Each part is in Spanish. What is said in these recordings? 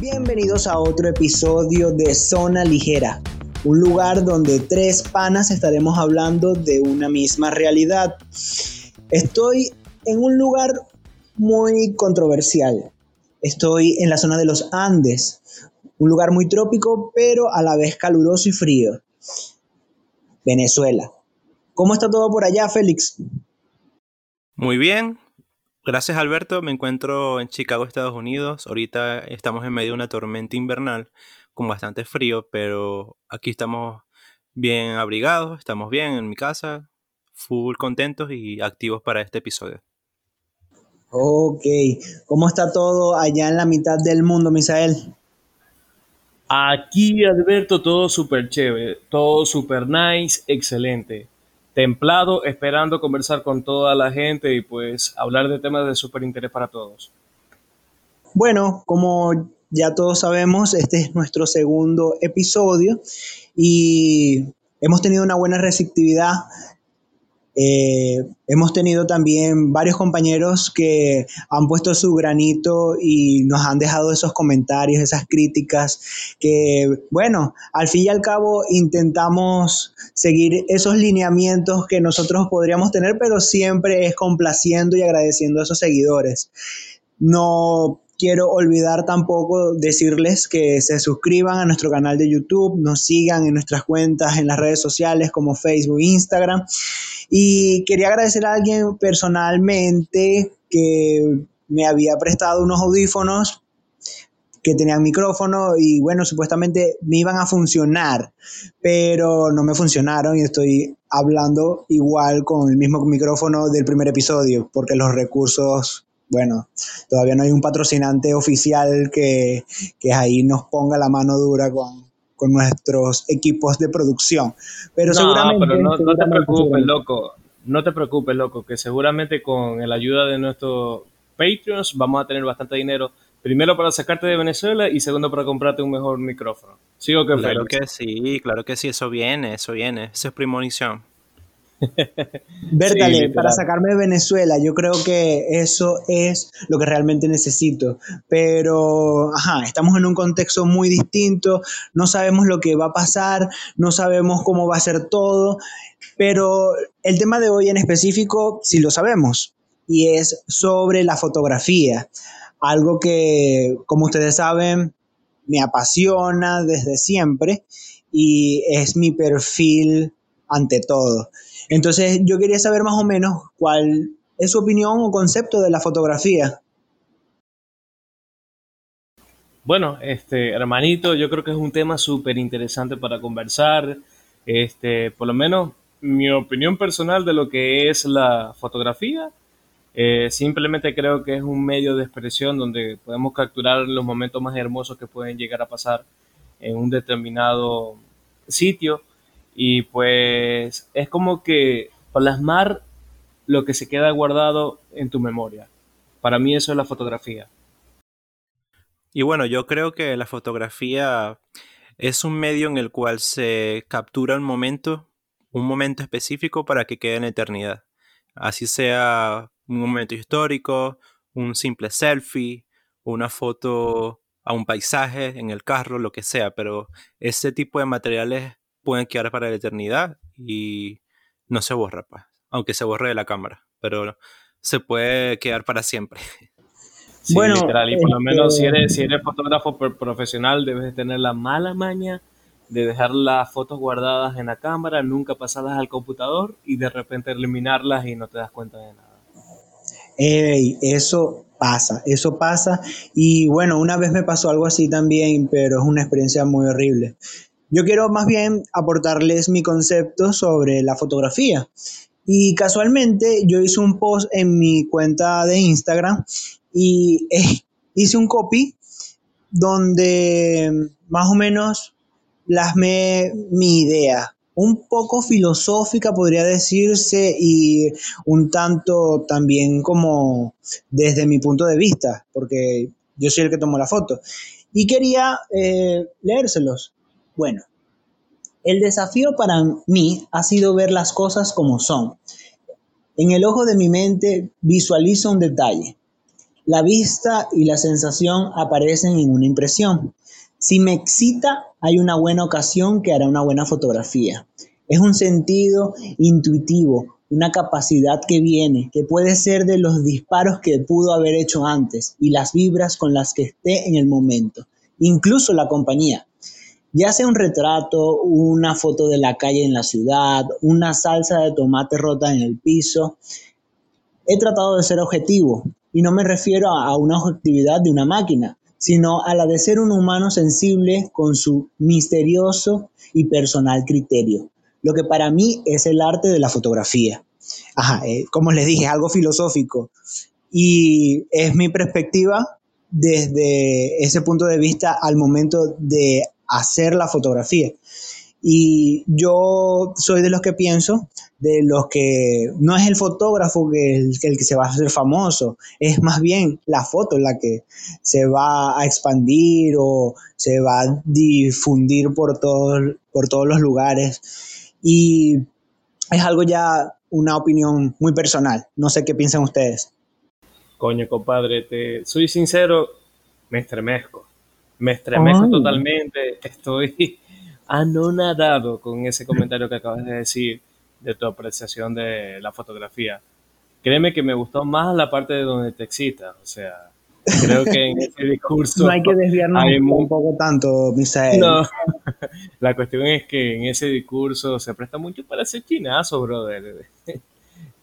Bienvenidos a otro episodio de Zona Ligera, un lugar donde tres panas estaremos hablando de una misma realidad. Estoy en un lugar muy controversial. Estoy en la zona de los Andes, un lugar muy trópico, pero a la vez caluroso y frío. Venezuela. ¿Cómo está todo por allá, Félix? Muy bien. Gracias, Alberto. Me encuentro en Chicago, Estados Unidos. Ahorita estamos en medio de una tormenta invernal con bastante frío, pero aquí estamos bien abrigados, estamos bien en mi casa, full contentos y activos para este episodio. Ok, ¿cómo está todo allá en la mitad del mundo, Misael? Aquí, Alberto, todo súper chévere, todo súper nice, excelente. Templado, esperando conversar con toda la gente y pues hablar de temas de súper interés para todos. Bueno, como ya todos sabemos, este es nuestro segundo episodio y hemos tenido una buena receptividad eh, hemos tenido también varios compañeros que han puesto su granito y nos han dejado esos comentarios, esas críticas, que bueno, al fin y al cabo intentamos seguir esos lineamientos que nosotros podríamos tener, pero siempre es complaciendo y agradeciendo a esos seguidores. No quiero olvidar tampoco decirles que se suscriban a nuestro canal de YouTube, nos sigan en nuestras cuentas en las redes sociales como Facebook Instagram. Y quería agradecer a alguien personalmente que me había prestado unos audífonos que tenían micrófono y bueno, supuestamente me iban a funcionar, pero no me funcionaron y estoy hablando igual con el mismo micrófono del primer episodio, porque los recursos bueno, todavía no hay un patrocinante oficial que, ahí nos ponga la mano dura con, nuestros equipos de producción. Pero no, seguramente. Pero no, te preocupes, loco. No te preocupes, loco, que seguramente con la ayuda de nuestros Patreons vamos a tener bastante dinero. Primero para sacarte de Venezuela y segundo para comprarte un mejor micrófono. ¿Sigo que Claro que sí, claro que sí, eso viene, eso viene. Eso es premonición. Vértale, para sacarme de Venezuela, yo creo que eso es lo que realmente necesito. Pero, ajá, estamos en un contexto muy distinto, no sabemos lo que va a pasar, no sabemos cómo va a ser todo, pero el tema de hoy en específico sí lo sabemos, y es sobre la fotografía, algo que, como ustedes saben, me apasiona desde siempre y es mi perfil ante todo. Entonces yo quería saber más o menos cuál es su opinión o concepto de la fotografía. Bueno, este, hermanito, yo creo que es un tema súper interesante para conversar. Este, por lo menos mi opinión personal de lo que es la fotografía. Eh, simplemente creo que es un medio de expresión donde podemos capturar los momentos más hermosos que pueden llegar a pasar en un determinado sitio y pues es como que plasmar lo que se queda guardado en tu memoria. Para mí eso es la fotografía. Y bueno, yo creo que la fotografía es un medio en el cual se captura un momento, un momento específico para que quede en eternidad. Así sea un momento histórico, un simple selfie, una foto a un paisaje en el carro, lo que sea, pero ese tipo de materiales pueden quedar para la eternidad y no se borra, pues, aunque se borre de la cámara, pero se puede quedar para siempre. bueno, literal, y por lo menos si eres, si eres fotógrafo profesional debes tener la mala maña de dejar las fotos guardadas en la cámara, nunca pasadas al computador y de repente eliminarlas y no te das cuenta de nada. Ey, eso pasa, eso pasa. Y bueno, una vez me pasó algo así también, pero es una experiencia muy horrible. Yo quiero más bien aportarles mi concepto sobre la fotografía. Y casualmente yo hice un post en mi cuenta de Instagram y eh, hice un copy donde más o menos plasmé mi idea, un poco filosófica podría decirse y un tanto también como desde mi punto de vista, porque yo soy el que tomó la foto. Y quería eh, leérselos. Bueno, el desafío para mí ha sido ver las cosas como son. En el ojo de mi mente visualizo un detalle. La vista y la sensación aparecen en una impresión. Si me excita, hay una buena ocasión que hará una buena fotografía. Es un sentido intuitivo, una capacidad que viene, que puede ser de los disparos que pudo haber hecho antes y las vibras con las que esté en el momento, incluso la compañía. Ya sea un retrato, una foto de la calle en la ciudad, una salsa de tomate rota en el piso. He tratado de ser objetivo y no me refiero a una objetividad de una máquina, sino a la de ser un humano sensible con su misterioso y personal criterio lo que para mí es el arte de la fotografía. Ajá, eh, como les dije, algo filosófico. Y es mi perspectiva desde ese punto de vista al momento de hacer la fotografía. Y yo soy de los que pienso, de los que no es el fotógrafo que el, que se va a hacer famoso, es más bien la foto la que se va a expandir o se va a difundir por, por todos los lugares. Y es algo ya una opinión muy personal. No sé qué piensan ustedes. Coño, compadre, te soy sincero, me estremezco. Me estremezco totalmente. Estoy anonadado con ese comentario que acabas de decir de tu apreciación de la fotografía. Créeme que me gustó más la parte de donde te excita. O sea, Creo que en ese discurso. No hay que desviarnos un poco tanto, Misael. No. La cuestión es que en ese discurso se presta mucho para hacer chinazos, brother.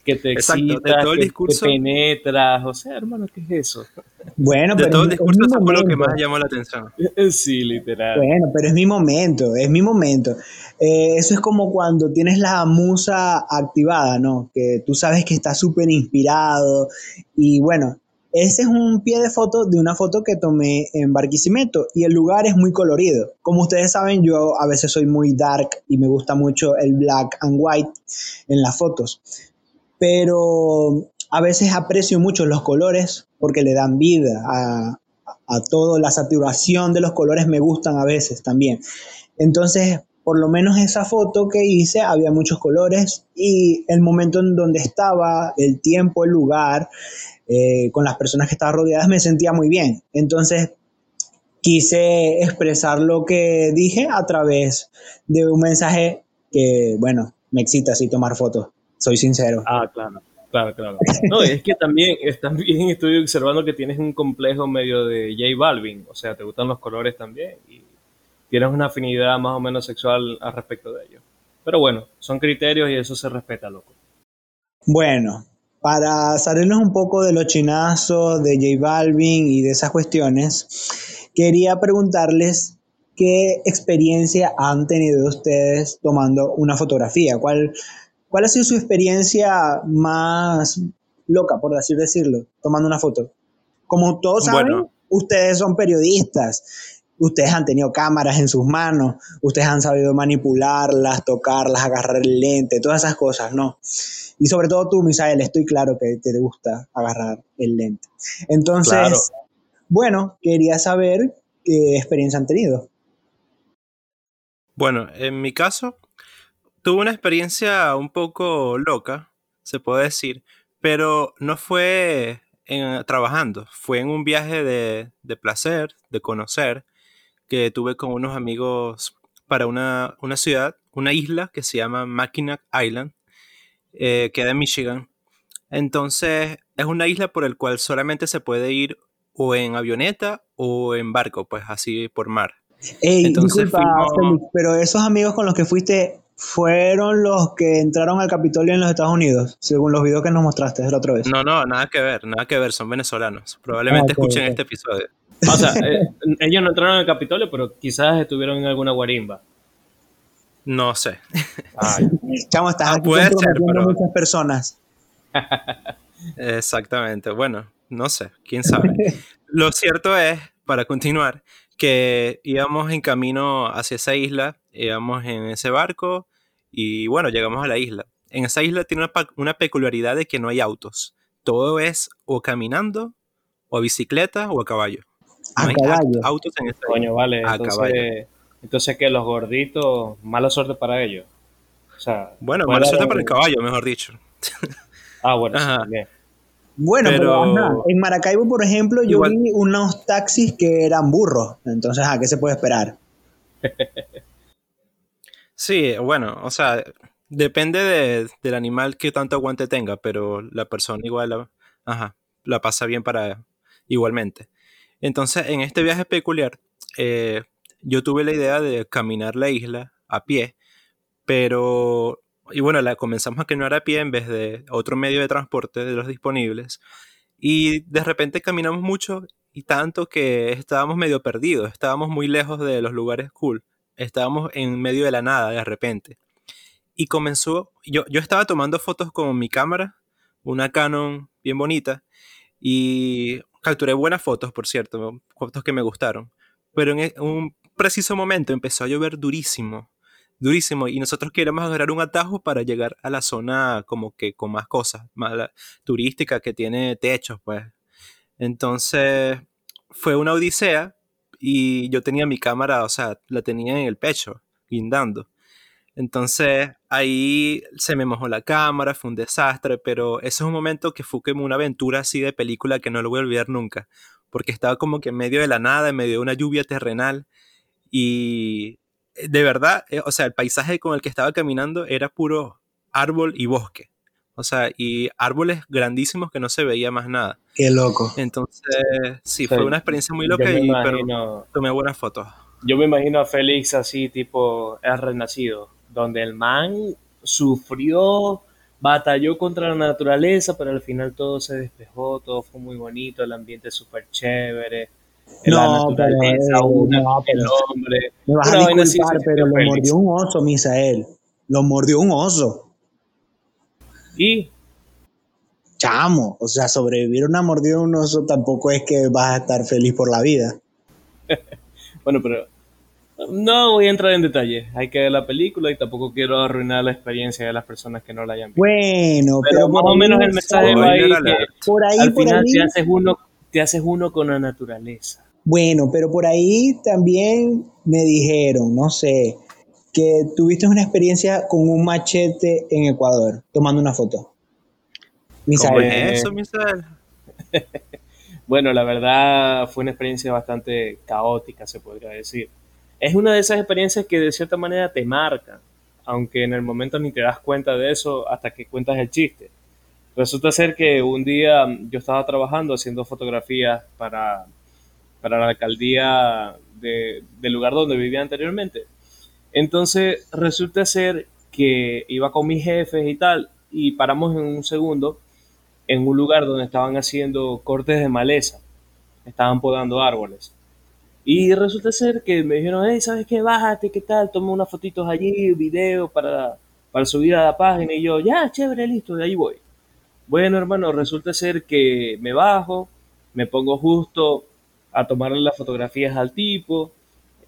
Que te excita, todo el discurso, que penetras. O sea, hermano, ¿qué es eso? Bueno, de todo el discurso, eso fue lo que más llamó la atención. Sí, literal. Bueno, pero es mi momento, es mi momento. Eh, eso es como cuando tienes la musa activada, ¿no? Que tú sabes que estás súper inspirado y bueno, ese es un pie de foto de una foto que tomé en Barquisimeto y el lugar es muy colorido. Como ustedes saben, yo a veces soy muy dark y me gusta mucho el black and white en las fotos. Pero a veces aprecio mucho los colores porque le dan vida a, a todo. La saturación de los colores me gustan a veces también. Entonces, por lo menos esa foto que hice había muchos colores y el momento en donde estaba, el tiempo, el lugar, eh, con las personas que estaban rodeadas me sentía muy bien. Entonces quise expresar lo que dije a través de un mensaje que, bueno, me excita así tomar fotos, soy sincero. Ah, claro. Claro, claro. No, es que también, también estoy observando que tienes un complejo medio de J Balvin, o sea, te gustan los colores también y tienes una afinidad más o menos sexual al respecto de ello. Pero bueno, son criterios y eso se respeta, loco. Bueno, para salirnos un poco de los chinazos de J Balvin y de esas cuestiones, quería preguntarles qué experiencia han tenido ustedes tomando una fotografía. ¿Cuál, cuál ha sido su experiencia más loca, por así decirlo, tomando una foto? Como todos saben, ustedes son periodistas ustedes han tenido cámaras en sus manos, ustedes han sabido manipularlas, tocarlas, agarrar el lente, todas esas cosas, ¿no? Y sobre todo tú, Misael, estoy claro que te gusta agarrar el lente. Entonces, bueno, quería saber qué experiencia han tenido. Bueno, en mi caso, tuve una experiencia un poco loca, se puede decir, pero no fue trabajando, fue en un viaje de, de placer, de conocer, que tuve con unos amigos para una, una ciudad, una isla que se llama Mackinac Island, eh, queda en Michigan. Entonces, es una isla por el cual solamente se puede ir o en avioneta o en barco, pues así por mar. Entonces, pero esos amigos con los que fuiste fueron los que entraron al Capitolio en los Estados Unidos, según los videos que nos mostraste la otra vez. No, no, nada que ver, nada que ver, son venezolanos. Probablemente ah, escuchen este episodio. O sea, eh, ellos no entraron al Capitolio, pero quizás estuvieron en alguna guarimba. No sé. Chamo, estás ah, aquí puede ser, pero... muchas personas. Exactamente. Bueno, no sé, quién sabe. Lo cierto es, para continuar, que íbamos en camino hacia esa isla, íbamos en ese barco y bueno, llegamos a la isla. En esa isla tiene una, peculiaridad de que no hay autos. Todo es o caminando, o a bicicleta, o a caballo. a caballo. autos en esa Coño, vale. A caballo. Entonces, que los gorditos, mala suerte para ellos. bueno, mala suerte para el caballo, mejor dicho. Ah, bueno, sí. Bueno, pero, Pero- ajá, en Maracaibo, por ejemplo, yo Igual- vi unos taxis que eran burros. Entonces, ¿a qué se puede esperar? Sí, bueno, o sea, depende de- del animal que tanto aguante tenga, pero la persona igual, la- ajá, la pasa bien para igualmente. Entonces, en este viaje peculiar, eh, yo tuve la idea de caminar la isla a pie, pero, y bueno, la comenzamos a caminar a pie en vez de otro medio de transporte de los disponibles, y de repente caminamos mucho y tanto que estábamos medio perdidos, estábamos muy lejos de los lugares cool estábamos en medio de la nada de repente. Y comenzó, yo, yo estaba tomando fotos con mi cámara, una Canon bien bonita, y capturé buenas fotos, por cierto, fotos que me gustaron. Pero en e- un preciso momento empezó a llover durísimo, durísimo, y nosotros queríamos agarrar un atajo para llegar a la zona como que con más cosas, más la- turística que tiene techos, pues. Entonces fue una odisea y yo tenía mi cámara, o sea, la tenía en el pecho, guindando. Entonces ahí se me mojó la cámara, fue un desastre, pero ese es un momento que fue como una aventura así de película que no lo voy a olvidar nunca, porque estaba como que en medio de la nada, en medio de una lluvia terrenal y eh, de verdad, eh, o sea, el paisaje con el que estaba caminando era puro árbol y bosque, o sea, y árboles grandísimos que no se veía más nada. Qué loco. Entonces, sí, Sí, fue una experiencia muy loca, y, pero tomé buenas fotos. yo me imagino a Félix así, tipo El Renacido, donde el man sufrió, batalló contra la naturaleza, pero al final todo se despejó, todo fue muy bonito, el ambiente súper chévere. la No, pero, naturaleza, eh, una no, con el pero- hombre. Me vas Una a disculpar, pero lo mordió un oso, Misael. Lo mordió un oso. Y Chamo, o sea, sobrevivir a una mordida de un oso tampoco es que vas a estar feliz por la vida. Bueno, pero no voy a entrar en detalle. Hay que ver la película y tampoco quiero arruinar la experiencia de las personas que no la hayan visto. Bueno, Pero pero, más o menos el mensaje va ahí que por ahí, al por final ahí, te haces uno, te haces uno con la naturaleza. bueno, pero por ahí también me dijeron, no sé, que tuviste una experiencia con un machete en Ecuador, tomando una foto. ¿Cómo Misael, Eh, es eso, Misael? Bueno, la verdad fue una experiencia bastante caótica, se podría decir. Es una de esas experiencias que de cierta manera te marcan, aunque en el momento ni te das cuenta de eso hasta que cuentas el chiste. Resulta ser que un día yo estaba trabajando haciendo fotografías para, para la alcaldía de- del lugar donde vivía anteriormente. Entonces resulta ser que iba con mis jefes y tal, y paramos en un segundo en un lugar donde estaban haciendo cortes de maleza, estaban podando árboles. Y resulta ser que me dijeron, hey, ¿sabes qué? Bájate, ¿qué tal? Toma unas fotitos allí, video para, para subir a la página. Y yo, ya, chévere, listo, de ahí voy. Bueno, hermano, resulta ser que me bajo, me pongo justo a tomarle las fotografías al tipo,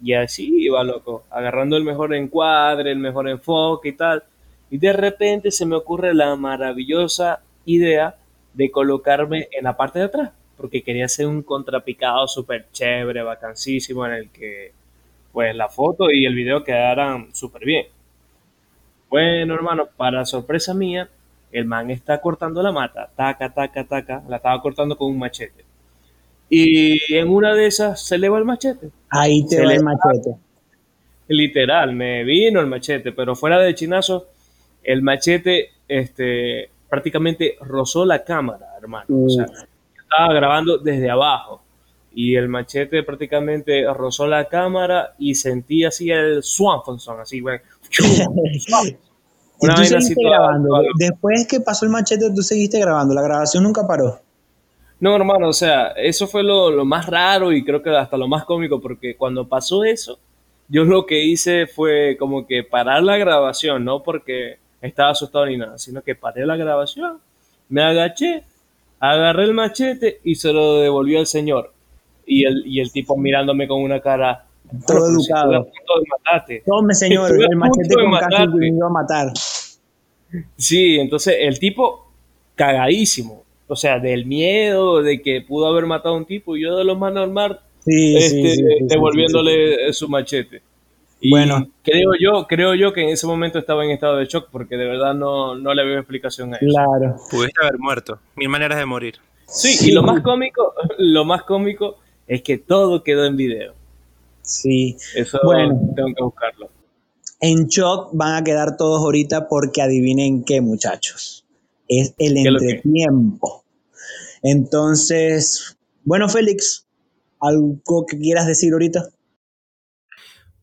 y así iba, loco, agarrando el mejor encuadre, el mejor enfoque y tal. Y de repente se me ocurre la maravillosa idea de colocarme en la parte de atrás, porque quería hacer un contrapicado súper chévere, vacancísimo, en el que pues la foto y el video quedaran súper bien. Bueno, hermano, para sorpresa mía, el man está cortando la mata, taca, taca, taca, la estaba cortando con un machete. Y en una de esas se le va el machete. ahí te se va el machete. Literal, me vino el machete, pero fuera de chinazo, el machete este, prácticamente rozó la cámara, hermano. O sea, yo estaba grabando desde abajo y el machete prácticamente rozó la cámara y sentí así el Swanson, así, güey. Una tú seguiste grabando. Después que pasó el machete, tú seguiste grabando. La grabación nunca paró. No, hermano, o sea, eso fue lo, lo más raro y creo que hasta lo más cómico, porque cuando pasó eso, yo lo que hice fue como que parar la grabación, no porque estaba asustado ni nada, sino que paré la grabación, me agaché, agarré el machete y se lo devolvió al señor. Y el, y el tipo mirándome con una cara... Todo "Pero si educado. estuve a punto de matarte". Tome, señor, Estuve el machete con casi a matar. Sí, entonces el tipo cagadísimo. O sea, del miedo de que pudo haber matado a un tipo y yo de lo más normal Sí, sí, este, sí, sí, sí, devolviéndole su machete. bueno. Creo yo, creo yo que en ese momento estaba en estado de shock porque de verdad no, no le veo explicación a eso. Claro. Pudiste haber muerto. Mil maneras de morir. Sí, y lo más cómico, lo más cómico es que todo quedó en video. Sí. Eso bueno, tengo que buscarlo. En shock van a quedar todos ahorita porque adivinen qué, muchachos. Es el entretiempo. Entonces, bueno, Félix, ¿algo que quieras decir ahorita?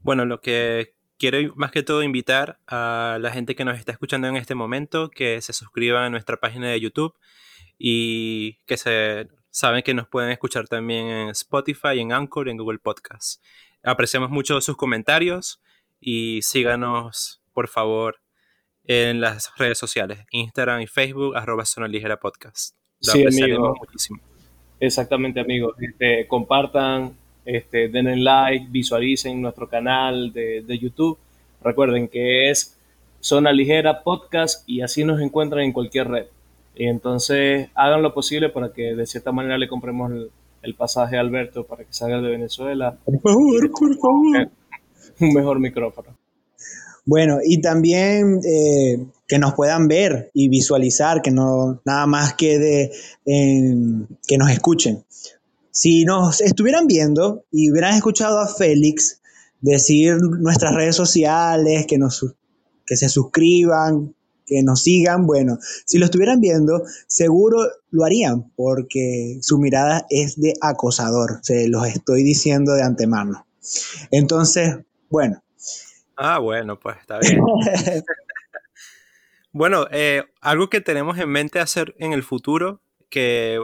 Bueno, lo que quiero más que todo invitar a la gente que nos está escuchando en este momento que se suscriban a nuestra página de YouTube y que se saben que nos pueden escuchar también en Spotify, en Anchor en Google Podcasts. Apreciamos mucho sus comentarios y síganos, por favor, en las redes sociales, Instagram y Facebook, arroba Zona Ligera Podcast. sí, amigo. muchísimo. Exactamente, amigos. Este, compartan, este, denle like, visualicen nuestro canal de, de YouTube. Recuerden que es Zona Ligera Podcast y así nos encuentran en cualquier red. Y entonces hagan lo posible para que de cierta manera le compremos el, pasaje a Alberto para que salga de Venezuela. Por favor, por favor. Un mejor micrófono. Bueno, y también eh, que nos puedan ver y visualizar, que no nada más quede en que nos escuchen. Si nos estuvieran viendo y hubieran escuchado a Félix decir nuestras redes sociales, que, nos, que se suscriban, que nos sigan, bueno, si lo estuvieran viendo, seguro lo harían, porque su mirada es de acosador, se los estoy diciendo de antemano. Entonces, bueno. Ah, bueno, pues está bien. bueno, eh, algo que tenemos en mente hacer en el futuro, que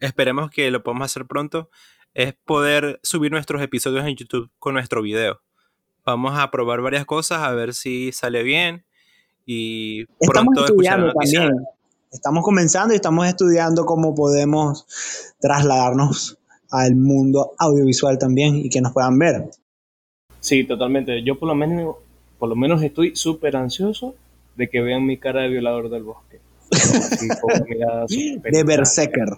esperemos que lo podamos hacer pronto, es poder subir nuestros episodios en YouTube con nuestro video. Vamos a probar varias cosas a ver si sale bien y estamos estudiando también. Estamos comenzando y estamos estudiando cómo podemos trasladarnos al mundo audiovisual también y que nos puedan ver. Sí, totalmente. Yo por lo menos, por lo menos estoy súper ansioso de que vean mi cara de violador del bosque. de berserker.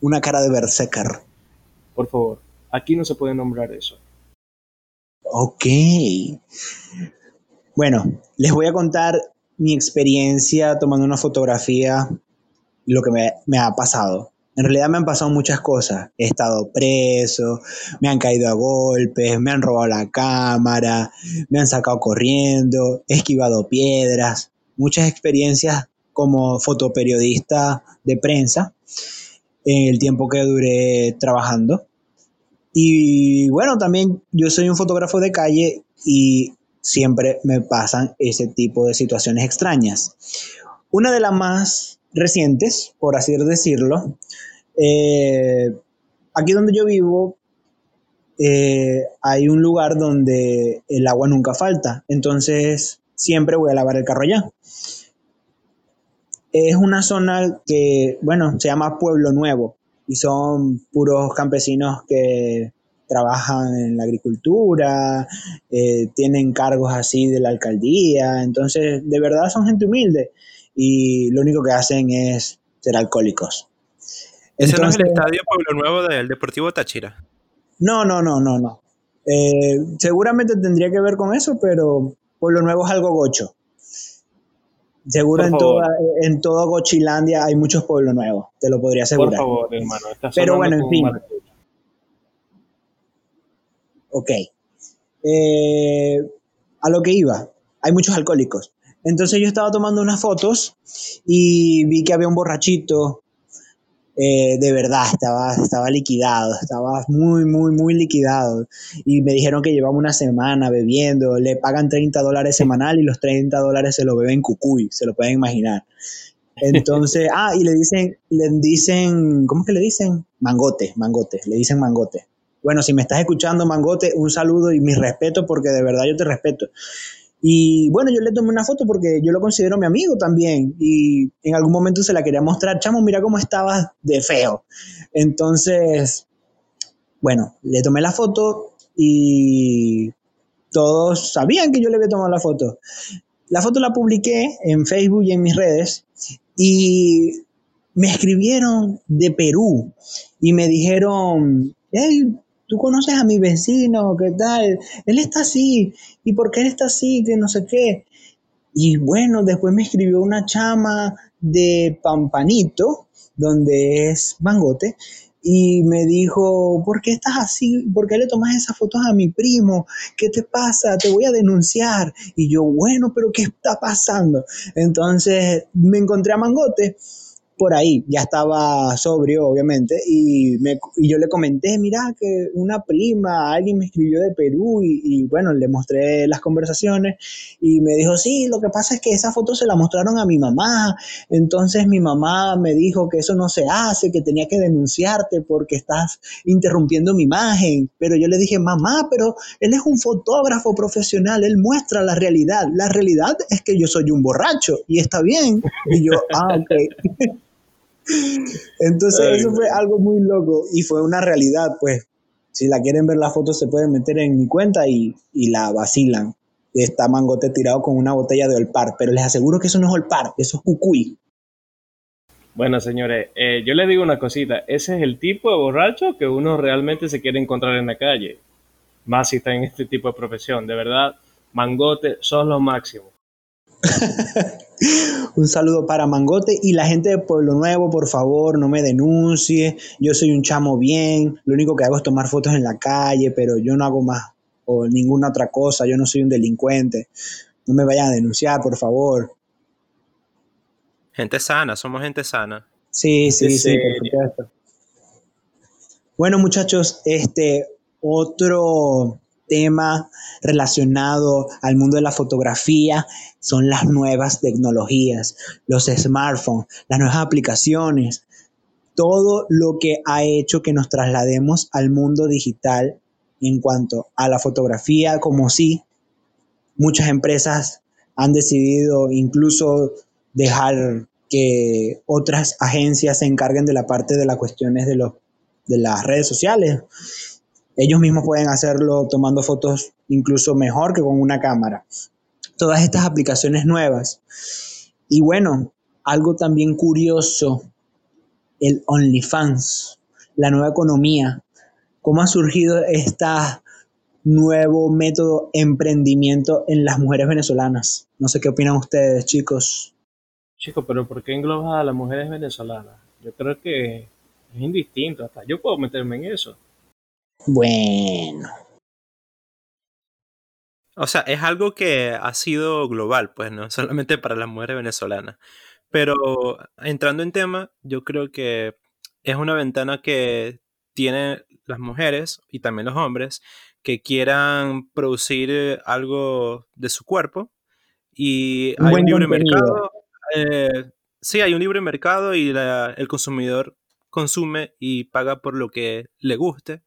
Una cara de berserker. Por favor, aquí no se puede nombrar eso. Ok. Bueno, les voy a contar mi experiencia tomando una fotografía, lo que me, ha pasado. En realidad me han pasado muchas cosas. He estado preso, me han caído a golpes, me han robado la cámara, me han sacado corriendo, he esquivado piedras. Muchas experiencias como fotoperiodista de prensa en el tiempo que duré trabajando. Y bueno, también yo soy un fotógrafo de calle y siempre me pasan ese tipo de situaciones extrañas. Una de las más recientes, por así decirlo, eh, aquí donde yo vivo eh, hay un lugar donde el agua nunca falta, entonces siempre voy a lavar el carro allá. Es una zona que, bueno, se llama Pueblo Nuevo y son puros campesinos que trabajan en la agricultura, eh, tienen cargos así de la alcaldía, entonces de verdad son gente humilde y lo único que hacen es ser alcohólicos. ¿Ese no es el estadio Pueblo Nuevo del Deportivo Táchira? No, no, no, no, no. Eh, seguramente tendría que ver con eso, pero Pueblo Nuevo es algo gocho. Seguro en toda, en toda Gochilandia hay muchos pueblos nuevos, te lo podría asegurar. Por favor, hermano. Pero bueno, en fin. Ok. Eh, a lo que iba, hay muchos alcohólicos. Entonces yo estaba tomando unas fotos y vi que había un borrachito. Eh, de verdad, estaba, estaba liquidado, estaba muy, muy, muy liquidado. Y me dijeron que llevaba una semana bebiendo, le pagan 30 dólares semanal y los 30 dólares se lo beben cucuy, se lo pueden imaginar. Entonces, ah, y le dicen, le dicen, ¿cómo es que le dicen? Mangote, mangote, le dicen mangote. Bueno, si me estás escuchando, Mangote, un saludo y mi respeto porque de verdad yo te respeto. Y bueno, yo le tomé una foto porque yo lo considero mi amigo también. Y en algún momento se la quería mostrar. Chamo, mira cómo estabas de feo. Entonces, bueno, le tomé la foto y todos sabían que yo le había tomado la foto. La foto la publiqué en Facebook y en mis redes. Y me escribieron de Perú y me dijeron, hey, tú conoces a mi vecino, ¿qué tal? Él está así, ¿y por qué él está así? Que no sé qué. Y bueno, después me escribió una chama de Pampanito, donde es Mangote, y me dijo, ¿por qué estás así? ¿Por qué le tomas esas fotos a mi primo? ¿Qué te pasa? Te voy a denunciar. Y yo, bueno, pero ¿qué está pasando? Entonces me encontré a Mangote por ahí, ya estaba sobrio, obviamente, y, me, y yo le comenté, mira, que una prima, alguien me escribió de Perú, y, bueno, le mostré las conversaciones, y me dijo, sí, lo que pasa es que esa foto se la mostraron a mi mamá, entonces mi mamá me dijo que eso no se hace, que tenía que denunciarte porque estás interrumpiendo mi imagen, pero yo le dije, mamá, pero él es un fotógrafo profesional, él muestra la realidad, la realidad es que yo soy un borracho, y está bien, y yo, ah, ok. Entonces eso fue algo muy loco y fue una realidad, pues si la quieren ver la foto se pueden meter en mi cuenta y, la vacilan. Está Mangote tirado con una botella de Olpar, pero les aseguro que eso no es Olpar, eso es Cucuy. Bueno, señores, eh, yo les digo una cosita, ese es el tipo de borracho que uno realmente se quiere encontrar en la calle, más si está en este tipo de profesión, de verdad, Mangote, son los máximos. un saludo para Mangote y la gente de Pueblo Nuevo, por favor, no me denuncie. Yo soy un chamo bien, lo único que hago es tomar fotos en la calle, pero yo no hago más o ninguna otra cosa, yo no soy un delincuente. No me vayan a denunciar, por favor. Gente sana, somos gente sana. Sí, sí, sí, Bueno, muchachos, este otro tema relacionado al mundo de la fotografía son las nuevas tecnologías, los smartphones, las nuevas aplicaciones, todo lo que ha hecho que nos traslademos al mundo digital en cuanto a la fotografía, como si muchas empresas han decidido incluso dejar que otras agencias se encarguen de la parte de las cuestiones de, de las redes sociales ellos mismos pueden hacerlo tomando fotos incluso mejor que con una cámara. Todas estas aplicaciones nuevas. Y bueno, algo también curioso, el OnlyFans, la nueva economía. ¿Cómo ha surgido este nuevo método emprendimiento en las mujeres venezolanas? No sé qué opinan ustedes, chicos. Chicos, pero ¿por qué englobas a las mujeres venezolanas? Yo creo que es indistinto, hasta yo puedo meterme en eso. Bueno. O sea, es algo que ha sido global, pues, no solamente para las mujeres venezolanas. Pero entrando en tema, yo creo que es una ventana que tienen las mujeres y también los hombres que quieran producir algo de su cuerpo y hay un libre mercado. Eh, sí, hay un libre mercado y el consumidor consume y paga por lo que le guste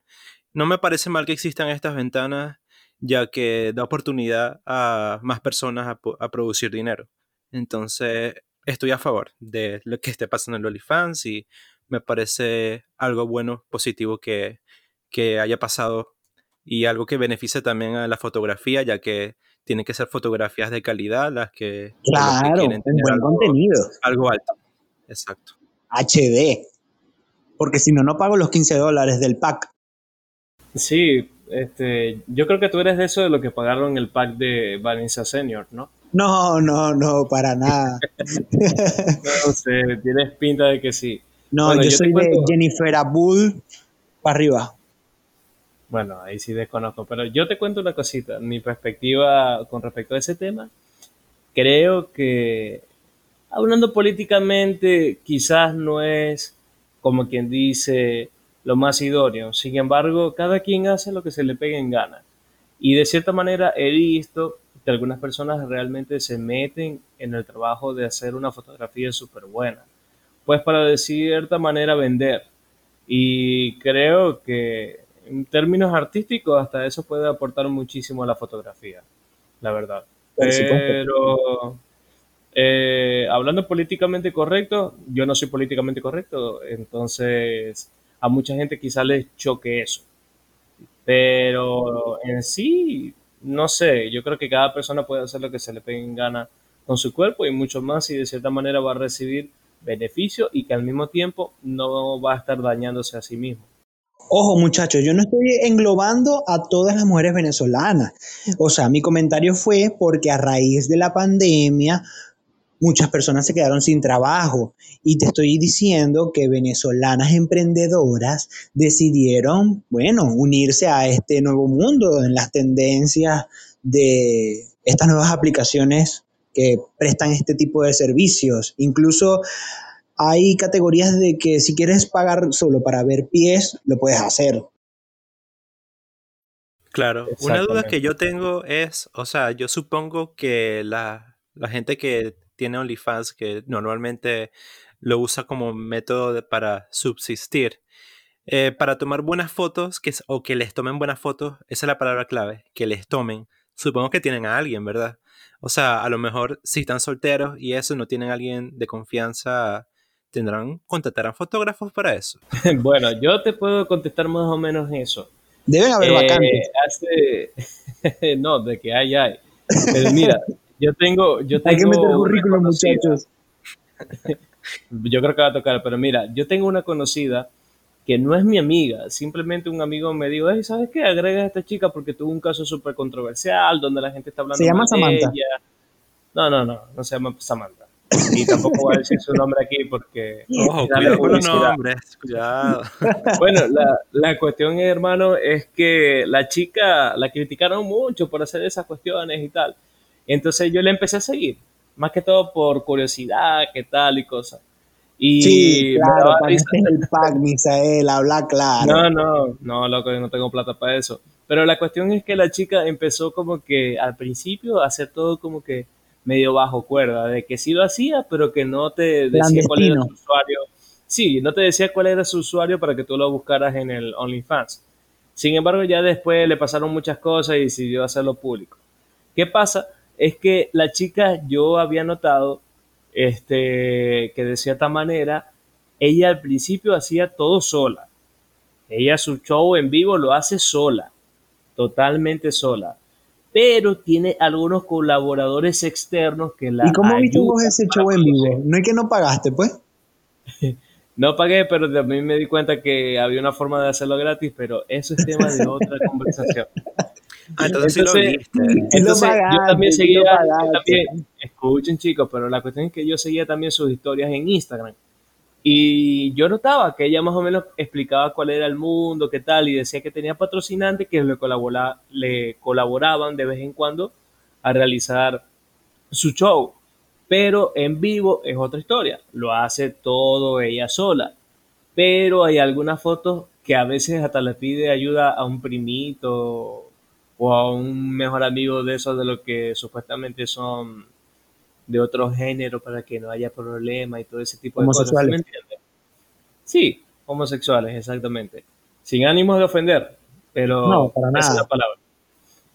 no me parece mal que existan estas ventanas, ya que da oportunidad a más personas a, producir dinero. Entonces, estoy a favor de lo que esté pasando en OnlyFans y me parece algo bueno, positivo que, haya pasado y algo que beneficie también a la fotografía, ya que tienen que ser fotografías de calidad las que, claro, un buen contenido. Algo alto. Exacto. HD. Porque si no, no pago los 15 dólares del pack. Sí, este, yo creo que tú eres de eso de lo que pagaron el pack de Vanessa Senior, ¿no? No, no, no, para nada. no sé, tienes pinta de que sí. No, yo, soy de Jennifer Abul para arriba. Bueno, ahí sí desconozco, pero yo te cuento una cosita. Mi perspectiva con respecto a ese tema, creo que hablando políticamente, quizás no es como quien dice lo más idóneo. Sin embargo, cada quien hace lo que se le pegue en gana. Y de cierta manera he visto que algunas personas realmente se meten en el trabajo de hacer una fotografía súper buena. Pues para de cierta manera vender. Y creo que en términos artísticos hasta eso puede aportar muchísimo a la fotografía, la verdad. Pero eh, hablando políticamente correcto, yo no soy políticamente correcto, entonces a mucha gente quizá les choque eso. Pero en sí, no sé, yo creo que cada persona puede hacer lo que se le pegue en gana con su cuerpo y mucho más y de cierta manera va a recibir beneficio y que al mismo tiempo no va a estar dañándose a sí mismo. Ojo muchachos, yo no estoy englobando a todas las mujeres venezolanas. O sea, mi comentario fue porque a raíz de la pandemia muchas personas se quedaron sin trabajo y te estoy diciendo que venezolanas emprendedoras decidieron, bueno, unirse a este nuevo mundo en las tendencias de estas nuevas aplicaciones que prestan este tipo de servicios. Incluso hay categorías de que si quieres pagar solo para ver pies, lo puedes hacer. Claro, una duda que yo tengo es, o sea, yo supongo que la, la gente que tiene OnlyFans, que normalmente lo usa como método para subsistir, eh, para tomar buenas fotos, que, o que les tomen buenas fotos, esa es la palabra clave, que les tomen. Supongo que tienen a alguien, ¿verdad? O sea, a lo mejor si están solteros y eso, no tienen a alguien de confianza tendrán, contratarán fotógrafos para eso. bueno, yo te puedo contestar más o menos eso. Deben haber vacantes. Hace... no, de que hay, hay. Pero mira, yo tengo, yo tengo. Hay que meter currículum, muchachos. yo creo que va a tocar, pero mira, yo tengo una conocida que no es mi amiga, simplemente un amigo me dijo, hey, ¿sabes qué? Agrega a esta chica porque tuvo un caso súper controversial donde la gente está hablando ¿Se llama Samantha? No, no, no, no se llama Samantha. Y tampoco voy a decir su nombre aquí porque... Ojo, cuidado con los nombres, cuidado. Bueno, la, la cuestión, hermano, es que la chica la criticaron mucho por hacer esas cuestiones y tal. Entonces yo le empecé a seguir, más que todo por curiosidad, qué tal y cosas. Y sí, claro, el pack, Misael, habla claro. No, no, no, loco, yo no tengo plata para eso. Pero la cuestión es que la chica empezó como que al principio a hacer todo como que medio bajo cuerda, de que sí lo hacía, pero que no te decía cuál era su usuario. Sí, no te decía cuál era su usuario para que tú lo buscaras en el OnlyFans. Sin embargo, ya después le pasaron muchas cosas y decidió hacerlo público. ¿Qué pasa? Es que la chica, yo había notado este, que de cierta manera, ella al principio hacía todo sola. Ella su show en vivo lo hace sola, totalmente sola pero tiene algunos colaboradores externos que la ¿Y cómo viste ese show en vivo? No es que no pagaste, pues. no pagué, pero también me di cuenta que había una forma de hacerlo gratis, pero eso es tema de otra conversación. Ah, entonces, sí lo viste. Entonces, yo también seguía, también, escuchen chicos, pero la cuestión es que yo seguía también sus historias en Instagram. Y yo notaba que ella más o menos explicaba cuál era el mundo, qué tal, y decía que tenía patrocinantes que le, le colaboraban de vez en cuando a realizar su show. Pero en vivo es otra historia, lo hace todo ella sola. Pero hay algunas fotos que a veces hasta le pide ayuda a un primito o a un mejor amigo de esos de los que supuestamente son de otro género para que no haya problema y todo ese tipo de cosas. ¿Me entiendes? Sí, homosexuales, exactamente. Sin ánimos de ofender, pero no, para nada. esa es la palabra.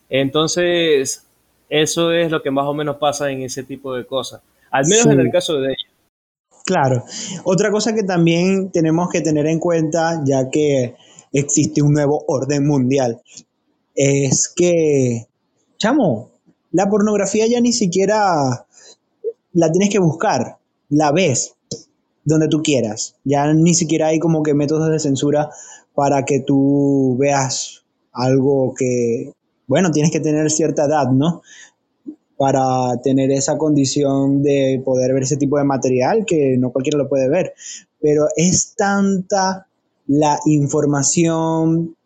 Entonces, eso es lo que más o menos pasa en ese tipo de cosas. Al menos en el caso de ella. Claro. Otra cosa que también tenemos que tener en cuenta, ya que existe un nuevo orden mundial, es que, chamo, la pornografía ya ni siquiera la tienes que buscar, la ves donde tú quieras. Ya ni siquiera hay como que métodos de censura para que tú veas algo que, bueno, tienes que tener cierta edad, ¿no? Para tener esa condición de poder ver ese tipo de material que no cualquiera lo puede ver. Pero es tanta la información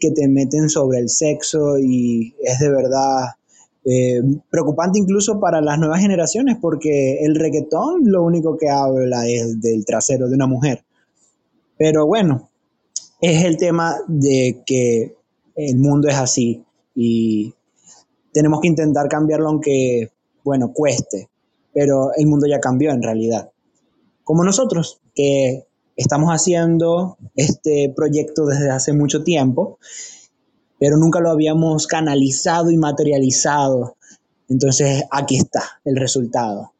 que te meten sobre el sexo y es de verdad eh, preocupante incluso para las nuevas generaciones, porque el reggaetón lo único que habla es del trasero de una mujer. Pero bueno, es el tema de que el mundo es así y tenemos que intentar cambiarlo aunque, bueno, cueste, pero el mundo ya cambió en realidad. Como nosotros, que estamos haciendo este proyecto desde hace mucho tiempo pero nunca lo habíamos canalizado y materializado. Entonces aquí está el resultado.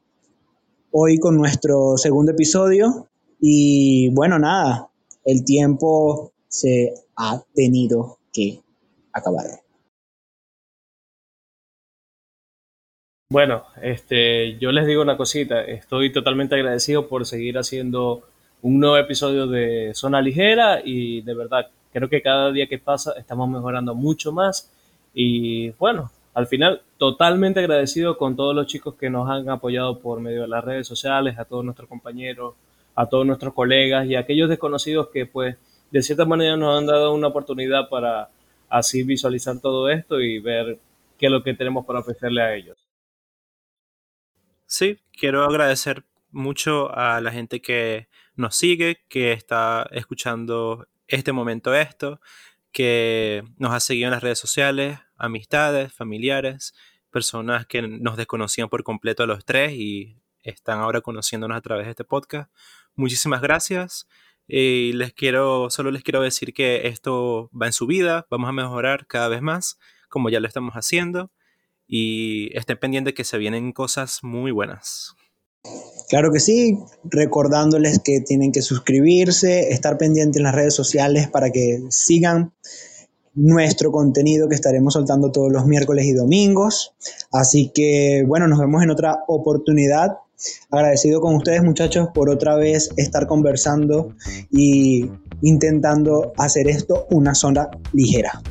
Hoy con nuestro segundo episodio y bueno, nada, el tiempo se ha tenido que acabar. Bueno, este, yo les digo una cosita, estoy totalmente agradecido por seguir haciendo un nuevo episodio de Zona Ligera y de verdad Creo que cada día que pasa estamos mejorando mucho más y bueno, al final totalmente agradecido con todos los chicos que nos han apoyado por medio de las redes sociales, a todos nuestros compañeros, a todos nuestros colegas y a aquellos desconocidos que pues de cierta manera nos han dado una oportunidad para así visualizar todo esto y ver qué es lo que tenemos para ofrecerle a ellos. Sí, quiero agradecer mucho a la gente que nos sigue, que está escuchando este momento esto, que nos ha seguido en las redes sociales, amistades, familiares, personas que nos desconocían por completo a los tres y están ahora conociéndonos a través de este podcast. Muchísimas gracias. Y les quiero, solo les quiero decir que esto va en su vida, vamos a mejorar cada vez más, como ya lo estamos haciendo. Y estén pendientes que se vienen cosas muy buenas. Claro que sí, recordándoles que tienen que suscribirse, estar pendientes en las redes sociales para que sigan nuestro contenido que estaremos soltando todos los miércoles y domingos. Así que bueno, nos vemos en otra oportunidad. Agradecido con ustedes muchachos por otra vez estar conversando y intentando hacer esto una zona ligera.